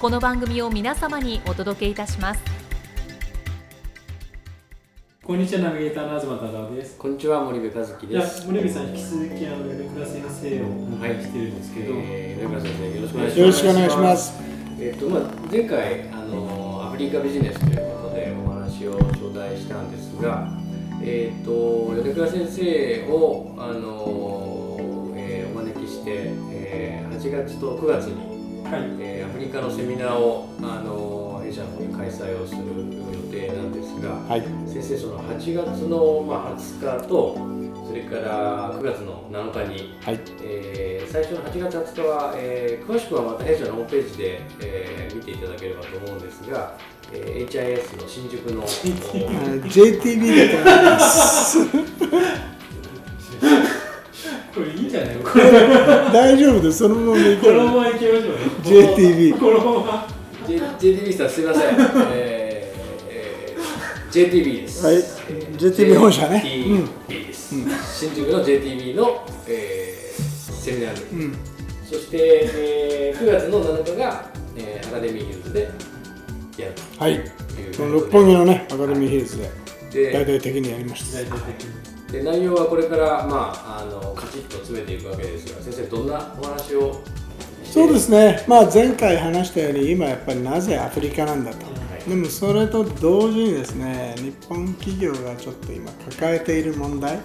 この番組を皆様にお届けいたしますこんにちはナビゲーターの東忠夫ですこんにちは森部和樹です。森部さん引き続きあの米倉先生をお迎えしてるんですけど、えー、米倉先生よろしくお願いします。よろしくお願いします。えっ、とまあ前回あのアフリカビジネスということでお話を頂戴したんですが、えっ、と米倉先生をあの、えーお招きして、えー、8月と9月に、はいえーアフリカのセミナーをあの弊社の方に開催をする予定なんですが。はい。先生その8月の、まあ、20日とそれから9月の7日に、はい。えー最初の8月20日は、えー詳しくはまた弊社のホームページで、えー見ていただければと思うんですが、えー HIS の新宿の JTB だと思います。これいいんじゃない？のこれ大丈夫です。そのまま行こけ ましょうね JTB このまま。JTB さんすいません、えーえー JTB です。はい。JTB 本社ね。JTB です、新宿の JTB の、えーセミナール、うん。そして、えー9月の7日が、えーアカデミーヒルズでやるはい。六本木のね、アカデミーヒルズで大で々的にやりました。大。体的に。で内容はこれから、まあ、あのカチッと詰めていくわけですが先生どんなお話をそうですね。まあ前回話したように今やっぱりなぜアフリカなんだと。い。でもそれと同時にですね、日本企業がちょっと今抱えている問題、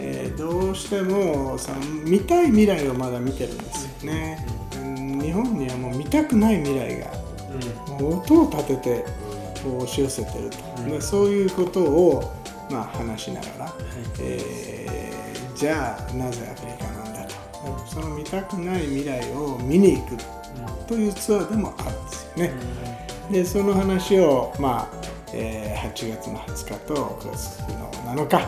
えーどうしてもその見たい未来をまだ見てるんですよね。うん。日本にはもう見たくない未来がもう音を立ててこう押し寄せてると、でそういうことを、まあ、話しながら、えーじゃあなぜアフリカその見たくない未来を見に行くというツアーでもあるんですよね。でその話を、まあえー8月の20日と9月の7日、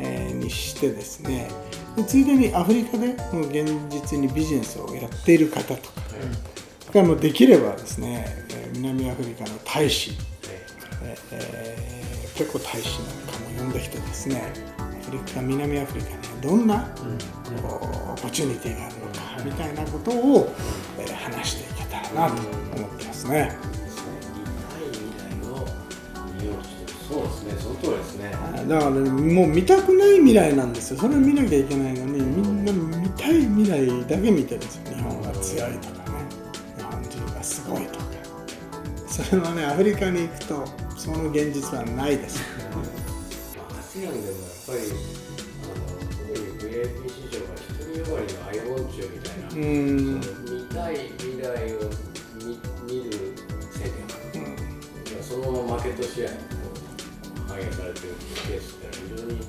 えーにしてですねでついでにアフリカでもう現実にビジネスをやっている方とかがもうできればですね、えー南アフリカの大使、えーえー結構大使なんかも呼んできてですねリカ南アフリカにはどんな、こうオポチュニティがあるのかみたいなことを、えー話していけたらなと思ってますね。そうですね。その通りですね。だから、ね、もう見たくない未来なんですよ。それを見なきゃいけないのにみんな見たい未来だけ見てるんですよ。日本が強いとかね。日本人がすごいとか。それはねアフリカに行くとその現実はないですまあ ASEAN でもやっぱりあの特に VIP 市場が一人よがりの i ウォンチュみたいな、その見たい未来を見見る戦略そのままマーケットシェア反映されているケースって非常に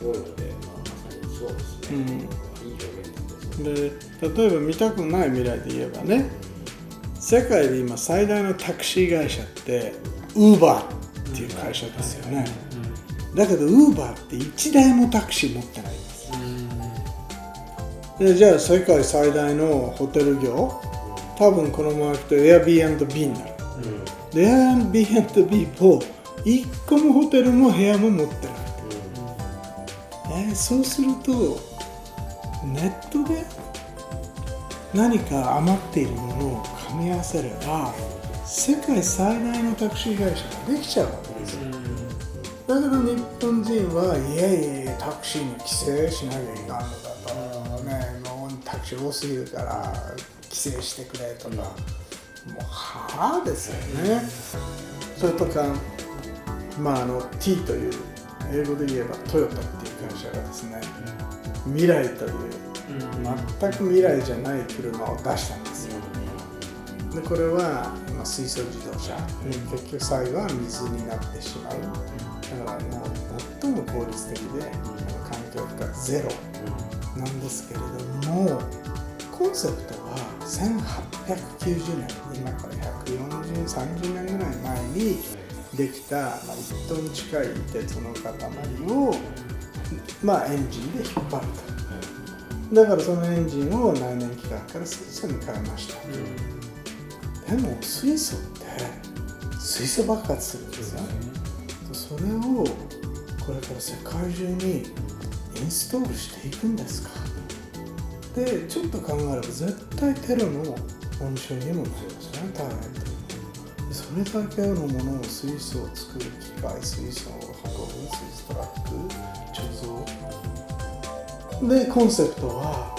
多いので、まあ、まさにそうですね、うんいい表現ですね。で例えば見たくない未来で言えばね世界で今最大のタクシー会社ってウーバーっていう会社ですよねだけどウーバーって1台もタクシー持ってないんです。でじゃあ世界最大のホテル業多分このままいくと Airbnb になる。で Airbnb も1個もホテルも部屋も持ってない、えーそうするとネットで何か余っているものを組み合わせれば世界最大のタクシー会社ができちゃうわけですよだけど日本人はいやいやタクシーに規制しなきゃいかんのだと、ね、もうタクシー多すぎるから規制してくれとか、もうはあですよね。それとかまああの T という英語で言えばトヨタっていう会社がですね未来という全く未来じゃない車を出したんですよ。でこれは、まあ、水素自動車。結局最後は水になってしまうだからもう最も効率的で環境負荷ゼロなんですけれどもコンセプトは1890年今から14030年ぐらい前にできた、まあ、1トン近い鉄の塊を、まあ、エンジンで引っ張ると。だからそのエンジンを内燃機関から水素に変えました、でも水素って水素爆発するんですよ、ねそれをこれから世界中にインストールしていくんですか。でちょっと考えれば絶対テロの温床にもなりますねターゲット。それだけのものを水素を作る機械水素を運ぶ水素トラック貯蔵。でコンセプトは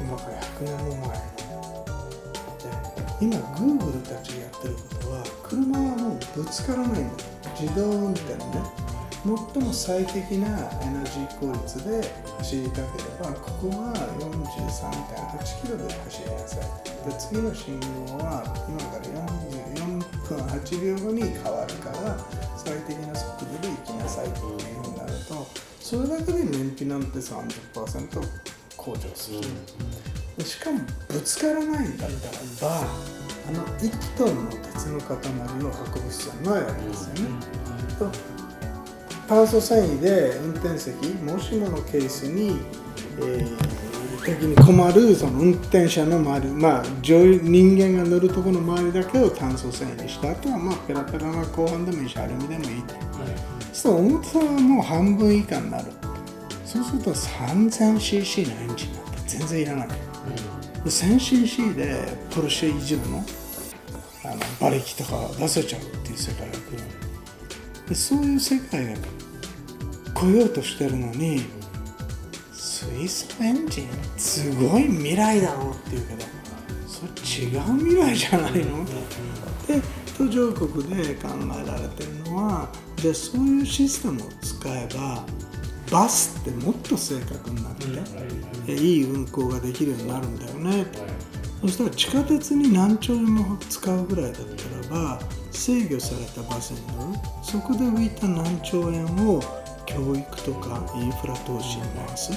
今から100年も前今 Google たちがやってることは車はもうぶつからないんだ自動運転ね。最も最適なエナジー効率で走りたければここは43.8キロで走りなさい。で次の信号は今から44分8秒後に変わるから最適な速度で行きなさいっていうふうになるとそれだけで燃費なんて30%向上する、でしかもぶつからないんだったらばあの1トンの鉄の塊を運ぶ必要ないわけですよね。と炭素繊維で運転席もしものケースに、えー、時に困るその運転者の周りまあ人間が乗るところの周りだけを炭素繊維にしたあとはまあペラペラな後半でもいいしアルミでもいい、はい、そう重さはもう半分以下になるそうすると 3000cc のエンジンなんて全然いらない、うん、1000cc でポルシェ以上の？あの馬力とか出せちゃうっていう世界が来るでそういう世界が来ようとしてるのに水素エンジンすごい未来だろうって言うけどそれ違う未来じゃないの？で途上国で考えられてるのはじゃあそういうシステムを使えばバスってもっと正確になっていい運行ができるようになるんだよね。そしたら地下鉄に何兆円も使うぐらいだったらば制御されたバスに乗る。そこで浮いた何兆円を教育とかインフラ投資に回す。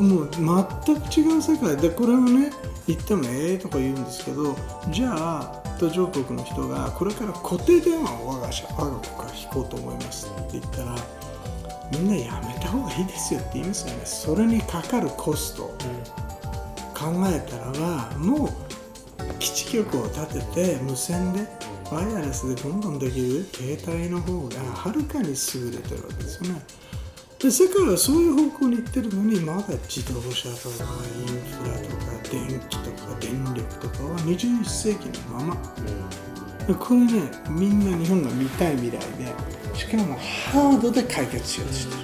もう全く違う世界。でこれをね言ってもええとか言うんですけどじゃあ途上国の人がこれから固定電話を我が社我が国から引こうと思いますって言ったらみんなやめた方がいいですよって言いますよね。それにかかるコスト、考えたらばもう基地局を建てて無線でワイヤレスでどんどんできる携帯の方がはるかに優れてるわけですよね。で世界はそういう方向に行ってるのにまだ自動車とかインフラとか電気とか電力とかは21世紀のまま、うん、これねみんな日本が見たい未来でしかもハードで解決しようとしてる、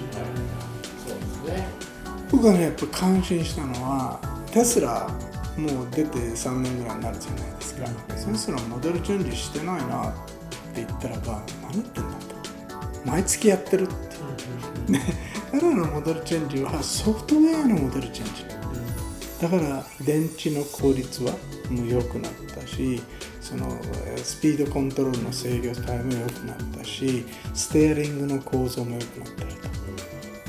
僕はねやっぱ感心したのはテスラもう出て3年ぐらいになるじゃないですか、そろそろモデルチェンジしてないなって言ったらば何言ってんだと。毎月やってるって、ね、彼らのモデルチェンジはソフトウェアのモデルチェンジ。だから電池の効率はもう良くなったしそのスピードコントロールの制御タイムも良くなったしステアリングの構造も良くなったりと。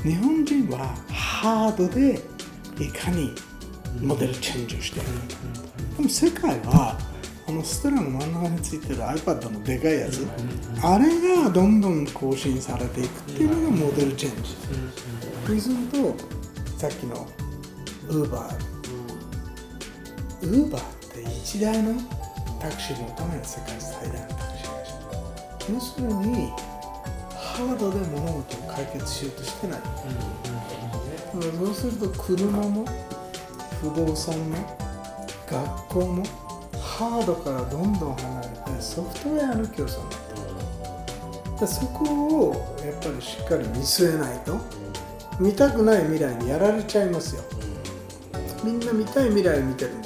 日本人はハードでいかにモデルチェンジをしてる、でも世界はあのステラの真ん中についてる iPad のでかいやつ、あれがどんどん更新されていくっていうのがモデルチェンジ、そうするとさっきの Uber Uber って一台のタクシーのための世界最大のタクシー会社要するにハードで物事を解決しようとしてない、うん。うん、そうすると車も不動産も学校もハードからどんどん離れてソフトウェアの競争になってそこをやっぱりしっかり見据えないと見たくない未来にやられちゃいますよみんな見たい未来見てる。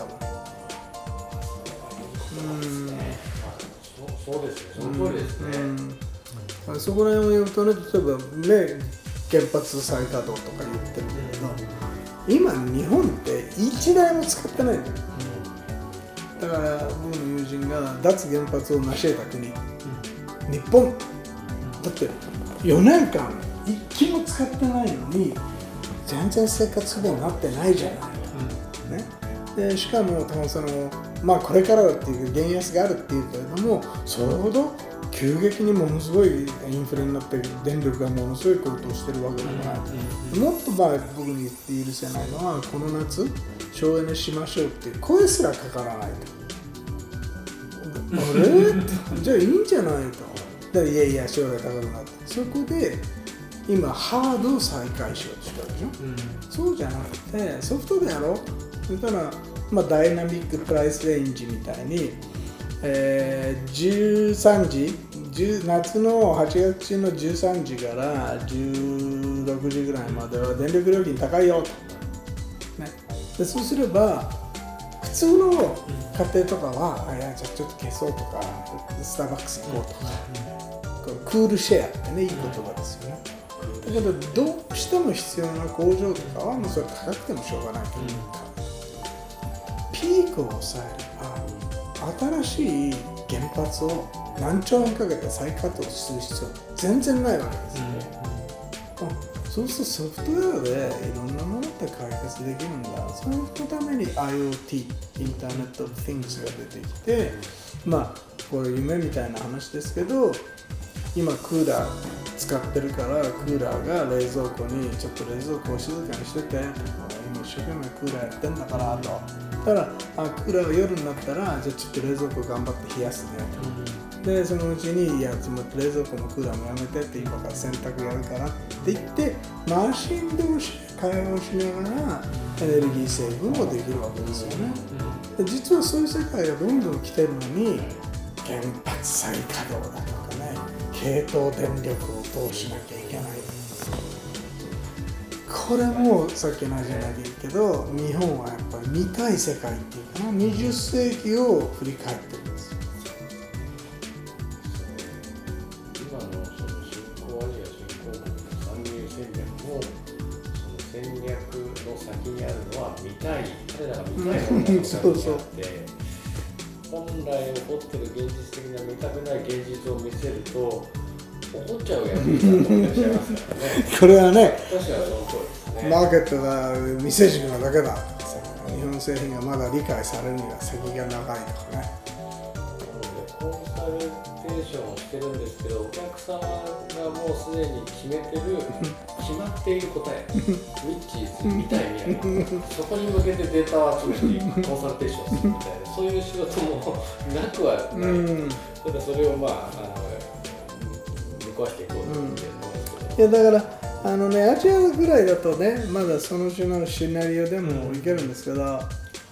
んだもんそうですねその通りですね、うん、そこら辺を言うとね例えばね原発再稼働とか言ってるんだけど今日本って1台も使ってないんだよだから僕の友人が脱原発を成し得た国、うん日本だって4年間一気も使ってないのに全然生活不便になってないじゃない、うんね、でしかもそのまあこれからっていう原安があるっていうけれどもそれほど急激にものすごいインフレになって電力がものすごい高騰してるわけだから、もっとまあ僕に言って許せないのはこの夏省エネしましょうっていう声すらかからないと。あれ？じゃあいいんじゃないと。だいやいや将来高くなってそこで今ハードを再開しようとしてるでしょ、うん、そうじゃなくてソフトでやろう。そしたら、まあ、ダイナミックプライスレンジみたいに、えー、13時夏の8月中の13時から16時ぐらいまでは電力料金高いよと、ね、でそうすれば普通の家庭とかは、あいやじゃあちょっと消そうとかスターバックス行こうとか、クールシェアってねいい言葉ですよね、だけどどうしても必要な工場とかはもうそれ高くてもしょうがない。というか、ピークを抑えれば新しい原発を何兆円かけて再稼働する必要全然ないわけですよね、うん、そうするとソフトウェアでいろんなものって解決できるんだ。そのために IoT インターネット Things が出てきてまあこれ夢みたいな話ですけど今クーラー使ってるからクーラーが冷蔵庫にちょっと冷蔵庫を静かにしてて今一生懸命クーラーやってんだからとたらあクーラーが夜になったらじゃあちょっと冷蔵庫頑張って冷やすねと、でそのうちにいや冷蔵庫もクーラーもやめてって今から洗濯やるからって言ってマシン同士で会話をしながらエネルギー成分もできるわけですよね、で実はそういう世界がどんどん来てるのに原発再稼働だとかね系統電力をどうしなきゃいけないこれもさっきのアジアで言うけど日本はやっぱり見たい世界っていうかな。20世紀を振り返ってるんです。今のその新興アジア新興国の参入戦略もその戦略の先にあるのは見たい。彼らが見たいものが そうそう。本来起こってる現実的な見たくない現実を見せると怒っちゃうやついらっしゃいますからね。これはね、確かにその通りですね。マーケットが店軸なだけだ日本製品がまだ理解されるには先が長いとかね。コンサルテーションをしてるんですけど、お客様がもうすでに決めてる、決まっている答え、ウィッチーズみたいに、そこに向けてデータを集めてコンサルテーションするみたいな、そういう仕事もなくはない。うん、ただそれをまああの壊していこうっていやだからあのねアジアぐらいだとねまだそのうちのシナリオでもいけるんですけど、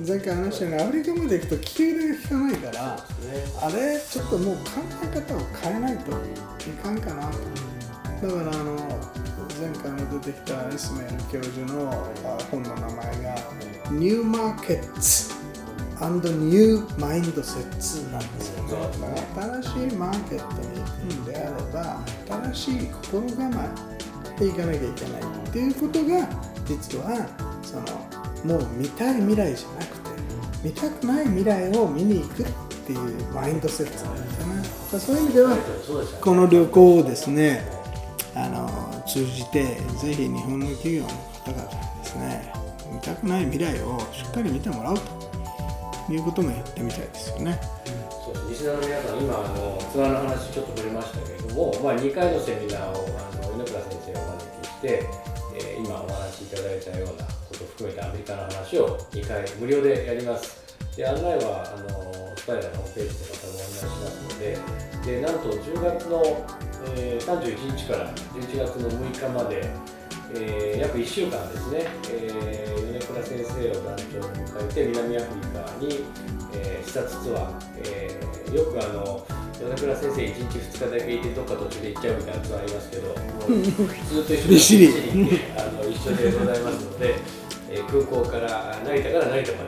前回話したようにアフリカまで行くと利き腕が効かないから、ね、あれちょっともう考え方を変えないといかんかなと、だからあの前回も出てきたイスメール教授の本の名前が「ニューマーケッツ」ニューマインドセッツなんです。新しいマーケットに行くんであれば、新しい心構えでいかなきゃいけないっていうことが、実はそのもう見たい未来じゃなくて、見たくない未来を見に行くっていうマインドセッツなんですよね。そういう意味では、この旅行をですね、あの通じて、ぜひ日本の企業の方々ですね、見たくない未来をしっかり見てもらうと。いうこともやってみたいですよね。そうリスナーの皆さん、今あのツアーの話ちょっと触れましたけれども、まあ、2回のセミナーをあの猪倉先生をお招きして、えー、今お話しいただいたようなことを含めてアメリカの話を2回無料でやります。で案内はあのスパイラーのホームページでまたご案内しますので、でなんと10月の、えー、31日から11月の6日まで、えー、約1週間ですね、えー、米倉先生を団長に迎えて南アフリカに、えー、視察ツアー、えー、よくあの米倉先生1日2日だけいてどっか途中で行っちゃうみたいなツアーありますけどずっと一緒にあの一緒でございますので、えー、空港から成田から成田ま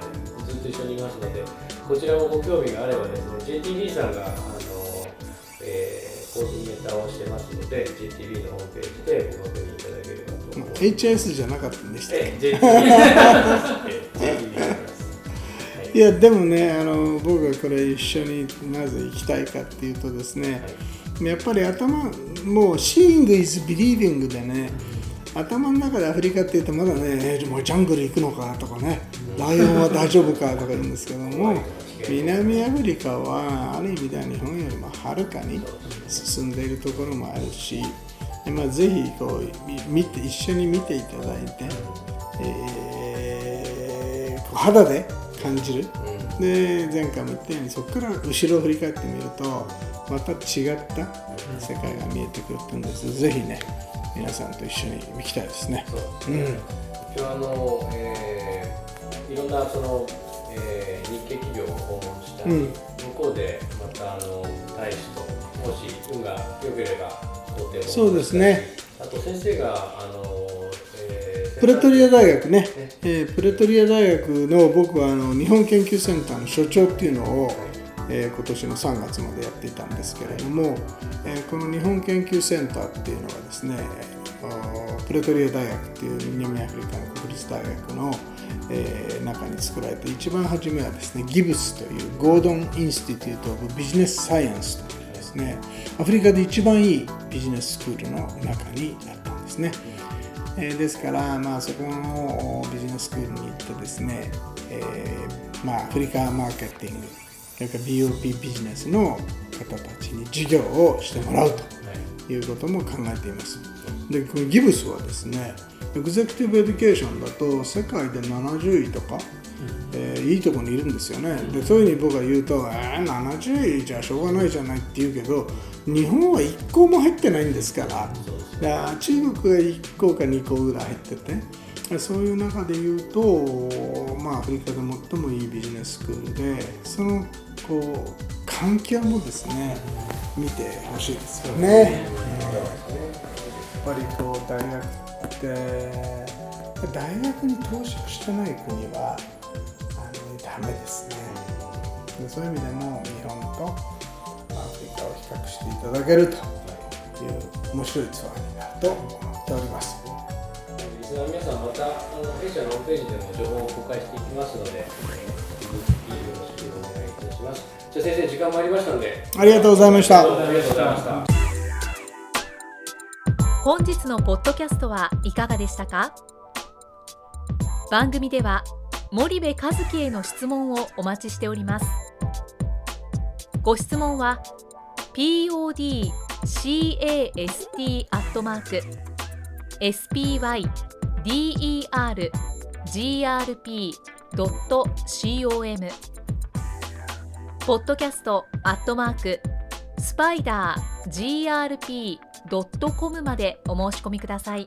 でずっと一緒にいますのでこちらもご興味があればですね JTB さんがあのタをしてますので GTV のホームページでご確認いただければます HS じゃなかったんでしたっけ？い いやでもねあの僕がこれ一緒になぜ行きたいかっていうとですね、やっぱり頭もう Seeing is believing でね頭の中でアフリカって言うとまだねえもうジャングル行くのかとかねライオンは大丈夫かとか言うんですけども南アフリカはある意味では日本よりもはるかに進んでいるところもあるし、でまあ、ぜひこうみ見て一緒に見ていただいて、えー肌で感じる。で前回も言ったようにそこから後ろを振り返ってみるとまた違った世界が見えてくるっていうんです。ぜひね皆さんと一緒に行きたいですね。そう。ですね。一応あの、えーいろんなその、えー日系企業を訪問したり、うん。向こうでまたあの大使ともし運が良ければ工程をそうですね。あと先生があの、えープレトリア大学ねね、えープレトリア大学の僕はあの日本研究センターの所長っていうのを、えー今年の3月までやっていたんですけれども、えーこの日本研究センターっていうのはですねプレトリア大学っていう南アフリカの国立大学の、えー中に作られて一番初めはですねギブスというゴードン・インスティテュート・オブ・ビジネス・サイエンスというですね。アフリカで一番いいビジネススクールの中にあったんですね。えーですから、まあ、そこのビジネススクールに行ってですね、えーまあ、アフリカマーケティングそれから BOP ビジネスの方たちに授業をしてもらうとい。うことも考えています。でこのギブスはですね Executive Education だと世界で70位とか、えーいいところにいるんですよね。でそういうふうに僕が言うと「えー、70位じゃしょうがないじゃない」って言うけど日本は1校も入ってないんですからいや中国が1校か2校ぐらい入っててそういう中で言うと、まあ、アフリカで最もいいビジネススクールでそのこう環境もですね見てほしいですよね。やっぱりこう大学って大学に投資をしてない国はダメですね。でそういう意味でも日本とアフリカを比較していただけるという面白いツアーになると思っております。リスナーの皆さんまたあの弊社のホームページでも情報を公開していきますので引き続きよろしくお願いいたしますじゃあ先生時間もありましたのでありがとうございました。ありがとうございました本日のポッドキャストはいかがでしたか？番組では森部和樹への質問をお待ちしております。ご質問は podcast アットマーク spydergrp.com ポッドキャストアットマークスパイダー grp.com までお申し込みください。